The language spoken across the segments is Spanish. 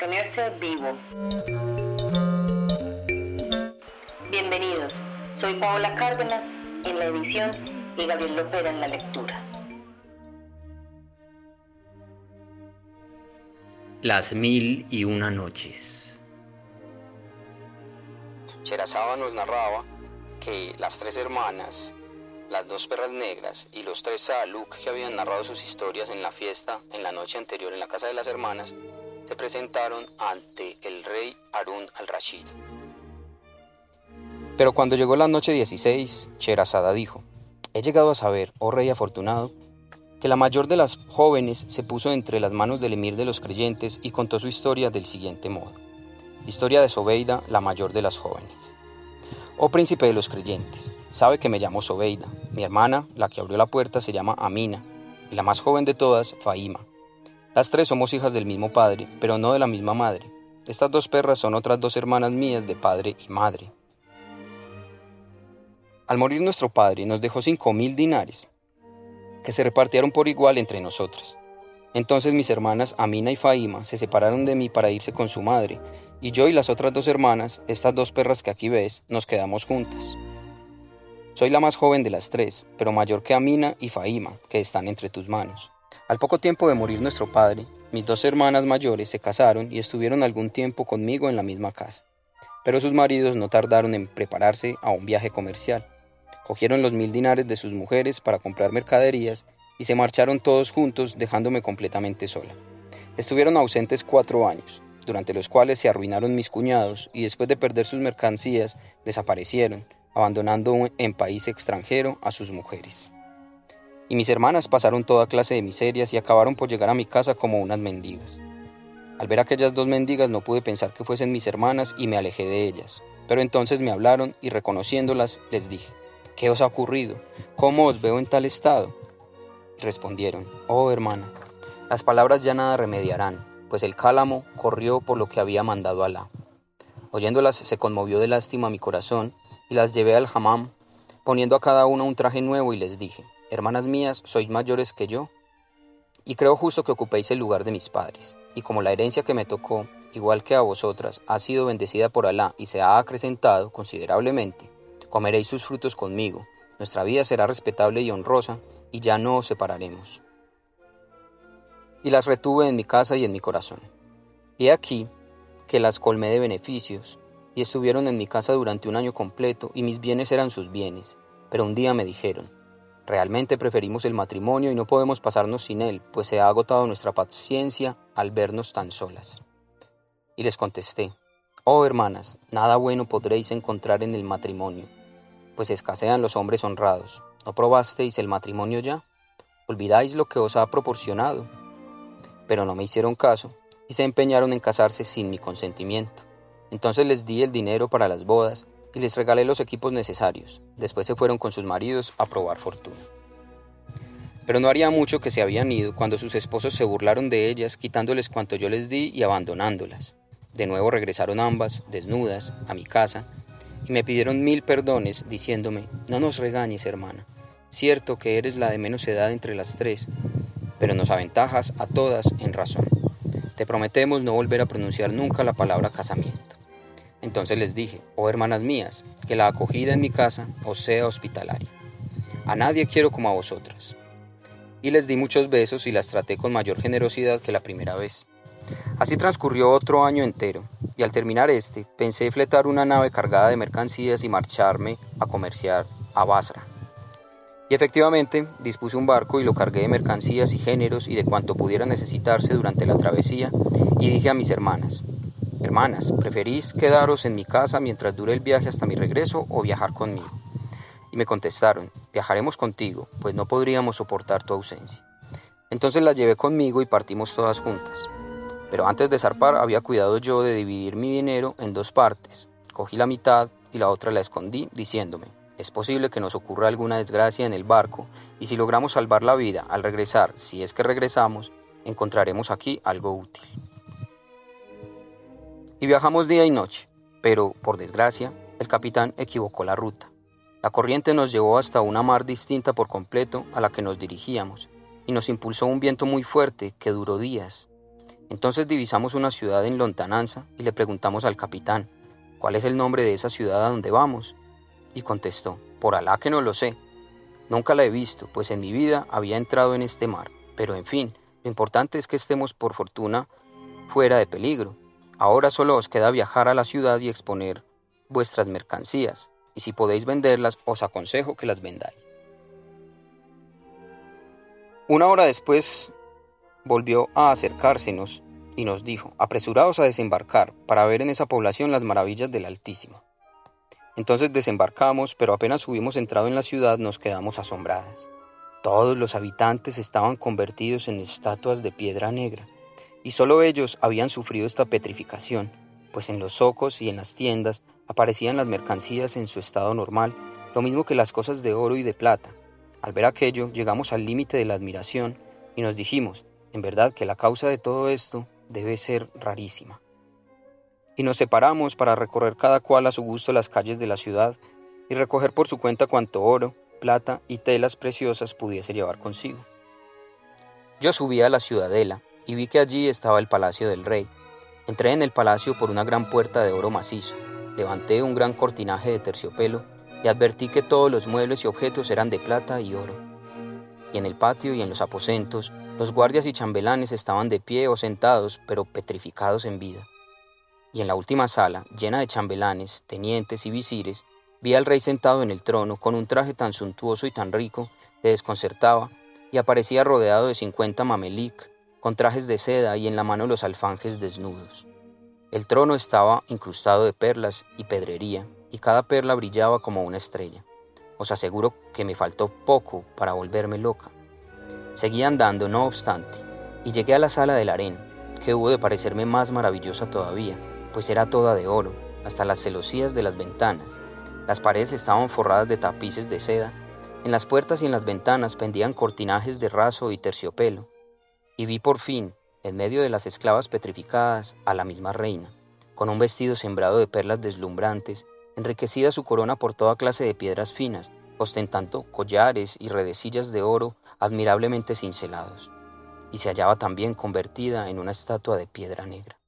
mantenerse vivo. Bienvenidos, soy Paola Cárdenas en la edición y Gabriel Lopera en la lectura. Las mil y una noches. Cherazaba nos narraba que las tres hermanas, las dos perras negras y los tres Saaluk que habían narrado sus historias en la fiesta en la noche anterior en la casa de las hermanas, se presentaron ante el rey Harun al-Rashid. Pero cuando llegó la noche 16, Cherazada dijo, He llegado a saber, oh rey afortunado, que la mayor de las jóvenes se puso entre las manos del emir de los creyentes y contó su historia del siguiente modo. Historia de Sobeida, la mayor de las jóvenes. Oh príncipe de los creyentes, sabe que me llamo Sobeida. Mi hermana, la que abrió la puerta, se llama Amina, y la más joven de todas, Faima. Las tres somos hijas del mismo padre, pero no de la misma madre. Estas dos perras son otras dos hermanas mías de padre y madre. Al morir nuestro padre nos dejó cinco mil dinares, que se repartieron por igual entre nosotras. Entonces mis hermanas Amina y Faima se separaron de mí para irse con su madre, y yo y las otras dos hermanas, estas dos perras que aquí ves, nos quedamos juntas. Soy la más joven de las tres, pero mayor que Amina y Faima, que están entre tus manos. Al poco tiempo de morir nuestro padre, mis dos hermanas mayores se casaron y estuvieron algún tiempo conmigo en la misma casa. Pero sus maridos no tardaron en prepararse a un viaje comercial. Cogieron los mil dinares de sus mujeres para comprar mercaderías y se marcharon todos juntos dejándome completamente sola. Estuvieron ausentes cuatro años, durante los cuales se arruinaron mis cuñados y después de perder sus mercancías desaparecieron, abandonando en país extranjero a sus mujeres. Y mis hermanas pasaron toda clase de miserias y acabaron por llegar a mi casa como unas mendigas. Al ver aquellas dos mendigas no pude pensar que fuesen mis hermanas y me alejé de ellas. Pero entonces me hablaron y reconociéndolas les dije, ¿Qué os ha ocurrido? ¿Cómo os veo en tal estado? respondieron, Oh hermana, las palabras ya nada remediarán, pues el cálamo corrió por lo que había mandado Alá. Oyéndolas se conmovió de lástima mi corazón y las llevé al hammam, poniendo a cada una un traje nuevo y les dije, Hermanas mías, sois mayores que yo, y creo justo que ocupéis el lugar de mis padres, y como la herencia que me tocó, igual que a vosotras, ha sido bendecida por Alá y se ha acrecentado considerablemente, comeréis sus frutos conmigo, nuestra vida será respetable y honrosa, y ya no os separaremos. Y las retuve en mi casa y en mi corazón. He aquí que las colmé de beneficios, y estuvieron en mi casa durante un año completo, y mis bienes eran sus bienes. Pero un día me dijeron, realmente preferimos el matrimonio y no podemos pasarnos sin él, pues se ha agotado nuestra paciencia al vernos tan solas. Y les contesté, oh hermanas, nada bueno podréis encontrar en el matrimonio pues escasean los hombres honrados. ¿No probasteis el matrimonio ya? ¿Olvidáis lo que os ha proporcionado? Pero no me hicieron caso y se empeñaron en casarse sin mi consentimiento. Entonces les di el dinero para las bodas y les regalé los equipos necesarios. Después se fueron con sus maridos a probar fortuna. Pero no haría mucho que se habían ido cuando sus esposos se burlaron de ellas, quitándoles cuanto yo les di y abandonándolas. De nuevo regresaron ambas, desnudas, a mi casa, y me pidieron mil perdones, diciéndome, no nos regañes, hermana. Cierto que eres la de menos edad entre las tres, pero nos aventajas a todas en razón. Te prometemos no volver a pronunciar nunca la palabra casamiento. Entonces les dije, oh hermanas mías, que la acogida en mi casa os sea hospitalaria. A nadie quiero como a vosotras. Y les di muchos besos y las traté con mayor generosidad que la primera vez. Así transcurrió otro año entero, y al terminar este, pensé fletar una nave cargada de mercancías y marcharme a comerciar a Basra. Y efectivamente, dispuse un barco y lo cargué de mercancías y géneros y de cuanto pudiera necesitarse durante la travesía, y dije a mis hermanas, Hermanas, ¿preferís quedaros en mi casa mientras dure el viaje hasta mi regreso o viajar conmigo? Y me contestaron, viajaremos contigo, pues no podríamos soportar tu ausencia. Entonces las llevé conmigo y partimos todas juntas. Pero antes de zarpar había cuidado yo de dividir mi dinero en dos partes. Cogí la mitad y la otra la escondí, diciéndome, es posible que nos ocurra alguna desgracia en el barco, y si logramos salvar la vida al regresar, si es que regresamos, encontraremos aquí algo útil. Y viajamos día y noche, pero, por desgracia, el capitán equivocó la ruta. La corriente nos llevó hasta una mar distinta por completo a la que nos dirigíamos, y nos impulsó un viento muy fuerte que duró días, Entonces divisamos una ciudad en lontananza y le preguntamos al capitán, ¿cuál es el nombre de esa ciudad a donde vamos? Y contestó, por Alá que no lo sé. Nunca la he visto, pues en mi vida había entrado en este mar. Pero en fin, lo importante es que estemos por fortuna fuera de peligro. Ahora solo os queda viajar a la ciudad y exponer vuestras mercancías, y si podéis venderlas, os aconsejo que las vendáis. Una hora después volvió a acercársenos y nos dijo, apresuraos a desembarcar para ver en esa población las maravillas del Altísimo. Entonces desembarcamos, pero apenas hubimos entrado en la ciudad nos quedamos asombradas. Todos los habitantes estaban convertidos en estatuas de piedra negra, y solo ellos habían sufrido esta petrificación, pues en los zocos y en las tiendas aparecían las mercancías en su estado normal, lo mismo que las cosas de oro y de plata. Al ver aquello, llegamos al límite de la admiración y nos dijimos, en verdad que la causa de todo esto debe ser rarísima. Y nos separamos para recorrer cada cual a su gusto las calles de la ciudad y recoger por su cuenta cuanto oro, plata y telas preciosas pudiese llevar consigo. Yo subí a la ciudadela y vi que allí estaba el palacio del rey. Entré en el palacio por una gran puerta de oro macizo, levanté un gran cortinaje de terciopelo y advertí que todos los muebles y objetos eran de plata y oro. Y en el patio y en los aposentos los guardias y chambelanes estaban de pie o sentados, pero petrificados en vida. Y en la última sala, llena de chambelanes, tenientes y visires, vi al rey sentado en el trono con un traje tan suntuoso y tan rico, que desconcertaba, y aparecía rodeado de cincuenta mamelic, con trajes de seda y en la mano los alfanjes desnudos. El trono estaba incrustado de perlas y pedrería, y cada perla brillaba como una estrella. Os aseguro que me faltó poco para volverme loca. Seguí andando, no obstante, y llegué a la sala del harén, que hubo de parecerme más maravillosa todavía, pues era toda de oro, hasta las celosías de las ventanas. Las paredes estaban forradas de tapices de seda, en las puertas y en las ventanas pendían cortinajes de raso y terciopelo, y vi por fin, en medio de las esclavas petrificadas, a la misma reina, con un vestido sembrado de perlas deslumbrantes, enriquecida su corona por toda clase de piedras finas, ostentando collares y redecillas de oro admirablemente cincelados, y se hallaba también convertida en una estatua de piedra negra.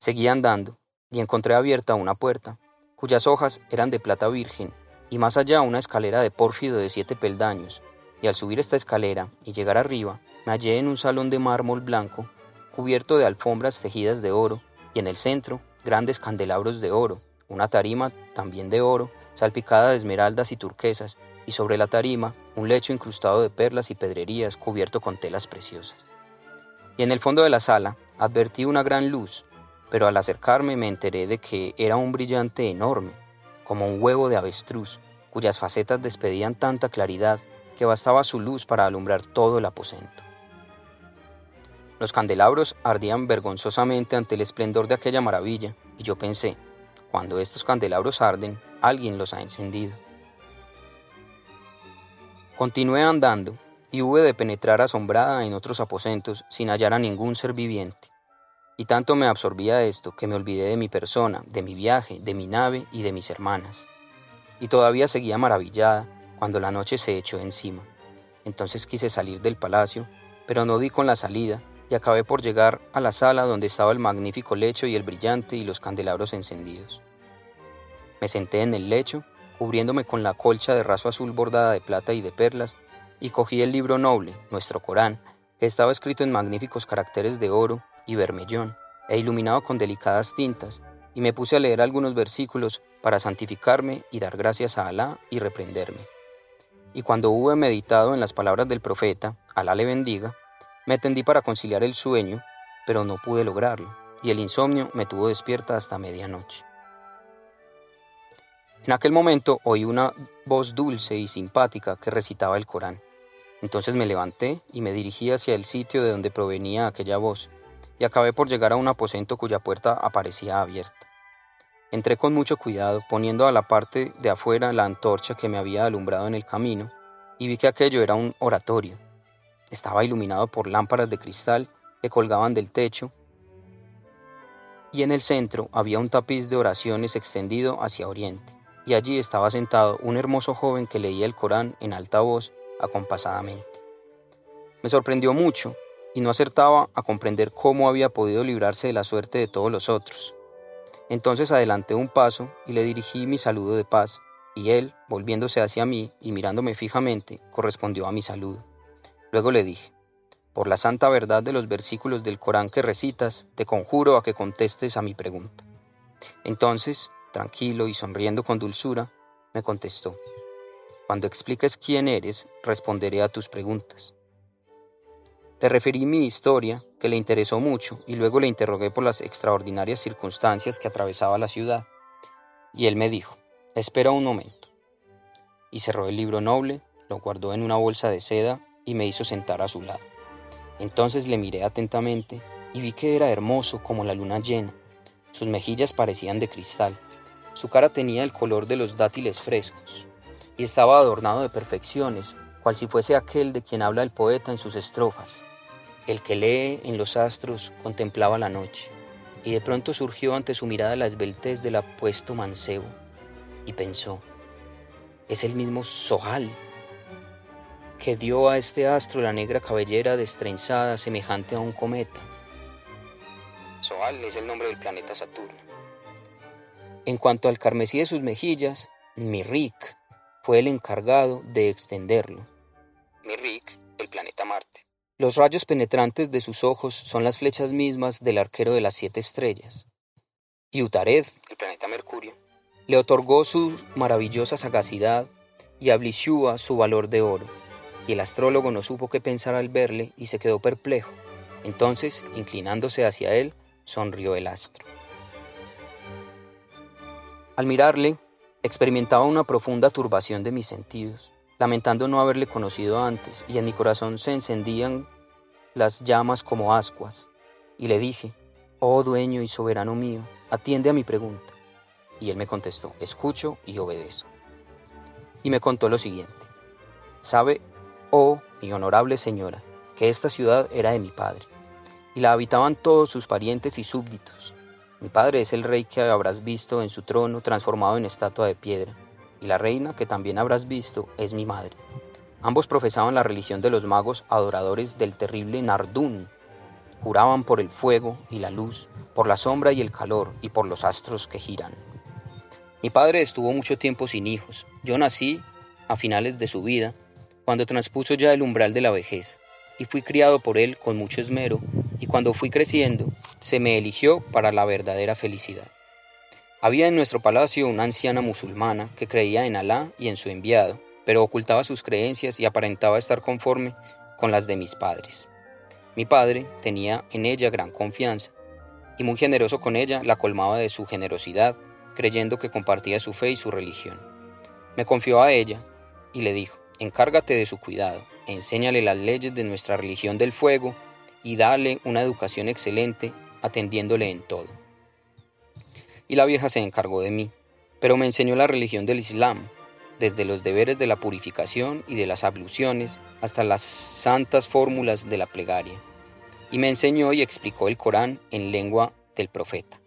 Seguí andando y encontré abierta una puerta, cuyas hojas eran de plata virgen, y más allá una escalera de pórfido de siete peldaños, y al subir esta escalera y llegar arriba, me hallé en un salón de mármol blanco, cubierto de alfombras tejidas de oro, y en el centro grandes candelabros de oro, una tarima también de oro, salpicada de esmeraldas y turquesas, y sobre la tarima un lecho incrustado de perlas y pedrerías cubierto con telas preciosas. Y en el fondo de la sala advertí una gran luz, pero al acercarme me enteré de que era un brillante enorme, como un huevo de avestruz, cuyas facetas despedían tanta claridad que bastaba su luz para alumbrar todo el aposento. Los candelabros ardían vergonzosamente ante el esplendor de aquella maravilla, y yo pensé, cuando estos candelabros arden, alguien los ha encendido. Continué andando y hube de penetrar asombrada en otros aposentos sin hallar a ningún ser viviente. Y tanto me absorbía esto que me olvidé de mi persona, de mi viaje, de mi nave y de mis hermanas. Y todavía seguía maravillada cuando la noche se echó encima. Entonces quise salir del palacio, pero no di con la salida y acabé por llegar a la sala donde estaba el magnífico lecho y el brillante y los candelabros encendidos. Me senté en el lecho cubriéndome con la colcha de raso azul bordada de plata y de perlas, y cogí el libro noble, nuestro Corán, que estaba escrito en magníficos caracteres de oro y vermellón, e iluminado con delicadas tintas, y me puse a leer algunos versículos para santificarme y dar gracias a Alá y reprenderme. Y cuando hube meditado en las palabras del profeta, Alá le bendiga, me tendí para conciliar el sueño, pero no pude lograrlo, y el insomnio me tuvo despierta hasta medianoche. En aquel momento oí una voz dulce y simpática que recitaba el Corán. Entonces me levanté y me dirigí hacia el sitio de donde provenía aquella voz, y acabé por llegar a un aposento cuya puerta aparecía abierta. Entré con mucho cuidado, poniendo a la parte de afuera la antorcha que me había alumbrado en el camino, y vi que aquello era un oratorio. Estaba iluminado por lámparas de cristal que colgaban del techo, y en el centro había un tapiz de oraciones extendido hacia oriente y allí estaba sentado un hermoso joven que leía el Corán en alta voz, acompasadamente. Me sorprendió mucho y no acertaba a comprender cómo había podido librarse de la suerte de todos los otros. Entonces adelanté un paso y le dirigí mi saludo de paz, y él, volviéndose hacia mí y mirándome fijamente, correspondió a mi saludo. Luego le dije, por la santa verdad de los versículos del Corán que recitas, te conjuro a que contestes a mi pregunta. Entonces, tranquilo y sonriendo con dulzura, me contestó, cuando expliques quién eres, responderé a tus preguntas. Le referí mi historia, que le interesó mucho, y luego le interrogué por las extraordinarias circunstancias que atravesaba la ciudad. Y él me dijo, espera un momento. Y cerró el libro noble, lo guardó en una bolsa de seda y me hizo sentar a su lado. Entonces le miré atentamente y vi que era hermoso como la luna llena. Sus mejillas parecían de cristal. Su cara tenía el color de los dátiles frescos y estaba adornado de perfecciones, cual si fuese aquel de quien habla el poeta en sus estrofas. El que lee en los astros contemplaba la noche, y de pronto surgió ante su mirada la esbeltez del apuesto mancebo, y pensó, es el mismo Sohal, que dio a este astro la negra cabellera destrenzada semejante a un cometa. Sohal es el nombre del planeta Saturno. En cuanto al carmesí de sus mejillas, Mirrik fue el encargado de extenderlo. Mirrik, el planeta Marte. Los rayos penetrantes de sus ojos son las flechas mismas del arquero de las siete estrellas. Y Utared, el planeta Mercurio, le otorgó su maravillosa sagacidad y a Blishua su valor de oro y el astrólogo no supo qué pensar al verle y se quedó perplejo. Entonces, inclinándose hacia él, sonrió el astro. Al mirarle, experimentaba una profunda turbación de mis sentidos, lamentando no haberle conocido antes, y en mi corazón se encendían las llamas como ascuas. Y le dije, oh dueño y soberano mío, atiende a mi pregunta. Y él me contestó, escucho y obedezco. Y me contó lo siguiente. ¿Sabe Oh, mi honorable señora, que esta ciudad era de mi padre, y la habitaban todos sus parientes y súbditos. Mi padre es el rey que habrás visto en su trono transformado en estatua de piedra, y la reina que también habrás visto es mi madre. Ambos profesaban la religión de los magos adoradores del terrible Nardún. Juraban por el fuego y la luz, por la sombra y el calor, y por los astros que giran. Mi padre estuvo mucho tiempo sin hijos. Yo nací a finales de su vida cuando transpuso ya el umbral de la vejez, y fui criado por él con mucho esmero, y cuando fui creciendo, se me eligió para la verdadera felicidad. Había en nuestro palacio una anciana musulmana que creía en Alá y en su enviado, pero ocultaba sus creencias y aparentaba estar conforme con las de mis padres. Mi padre tenía en ella gran confianza, y muy generoso con ella la colmaba de su generosidad, creyendo que compartía su fe y su religión. Me confió a ella y le dijo, Encárgate de su cuidado, enséñale las leyes de nuestra religión del fuego y dale una educación excelente atendiéndole en todo. Y la vieja se encargó de mí, pero me enseñó la religión del Islam, desde los deberes de la purificación y de las abluciones hasta las santas fórmulas de la plegaria. Y me enseñó y explicó el Corán en lengua del profeta.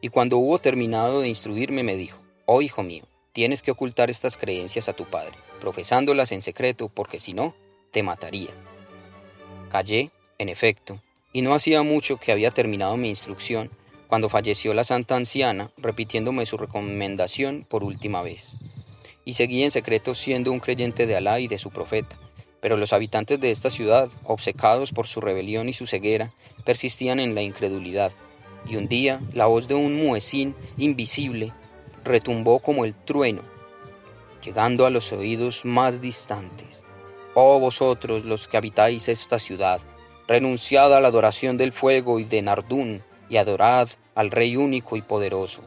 Y cuando hubo terminado de instruirme me dijo, oh hijo mío, tienes que ocultar estas creencias a tu padre profesándolas en secreto, porque si no, te mataría. Callé, en efecto, y no hacía mucho que había terminado mi instrucción cuando falleció la santa anciana, repitiéndome su recomendación por última vez. Y seguí en secreto siendo un creyente de Alá y de su profeta, pero los habitantes de esta ciudad, obcecados por su rebelión y su ceguera, persistían en la incredulidad, y un día la voz de un muecín invisible retumbó como el trueno llegando a los oídos más distantes. Oh vosotros los que habitáis esta ciudad, renunciad a la adoración del fuego y de Nardún, y adorad al Rey único y poderoso.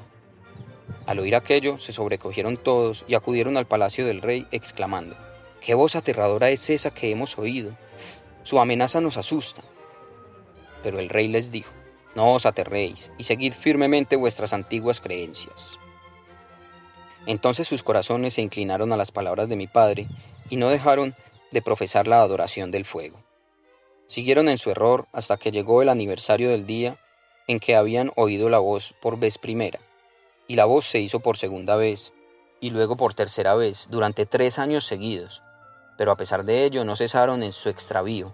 Al oír aquello, se sobrecogieron todos y acudieron al palacio del rey, exclamando, ¿Qué voz aterradora es esa que hemos oído? Su amenaza nos asusta. Pero el rey les dijo, No os aterréis y seguid firmemente vuestras antiguas creencias. Entonces sus corazones se inclinaron a las palabras de mi padre y no dejaron de profesar la adoración del fuego. Siguieron en su error hasta que llegó el aniversario del día en que habían oído la voz por vez primera, y la voz se hizo por segunda vez, y luego por tercera vez, durante tres años seguidos, pero a pesar de ello no cesaron en su extravío.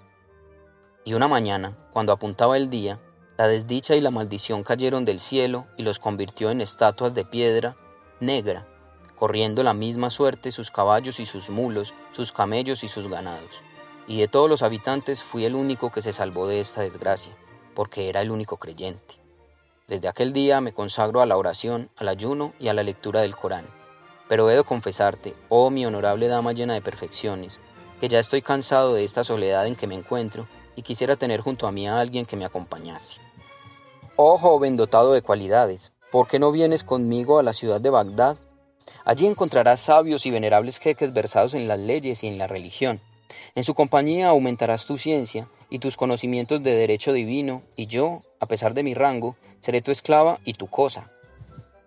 Y una mañana, cuando apuntaba el día, la desdicha y la maldición cayeron del cielo y los convirtió en estatuas de piedra negra, corriendo la misma suerte sus caballos y sus mulos, sus camellos y sus ganados. Y de todos los habitantes fui el único que se salvó de esta desgracia, porque era el único creyente. Desde aquel día me consagro a la oración, al ayuno y a la lectura del Corán. Pero he de confesarte, oh mi honorable dama llena de perfecciones, que ya estoy cansado de esta soledad en que me encuentro y quisiera tener junto a mí a alguien que me acompañase. Oh joven dotado de cualidades, ¿por qué no vienes conmigo a la ciudad de Bagdad? Allí encontrarás sabios y venerables jeques versados en las leyes y en la religión. En su compañía aumentarás tu ciencia y tus conocimientos de derecho divino, y yo, a pesar de mi rango, seré tu esclava y tu cosa.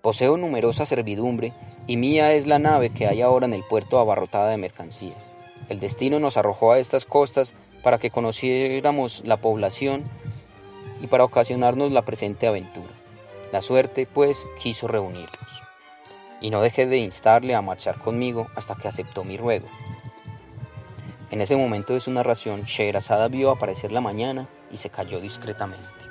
Poseo numerosa servidumbre, y mía es la nave que hay ahora en el puerto abarrotada de mercancías. El destino nos arrojó a estas costas para que conociéramos la población y para ocasionarnos la presente aventura. La suerte, pues, quiso reunirnos. Y no dejé de instarle a marchar conmigo hasta que aceptó mi ruego. En ese momento de su narración, Sherazada vio aparecer la mañana y se cayó discretamente.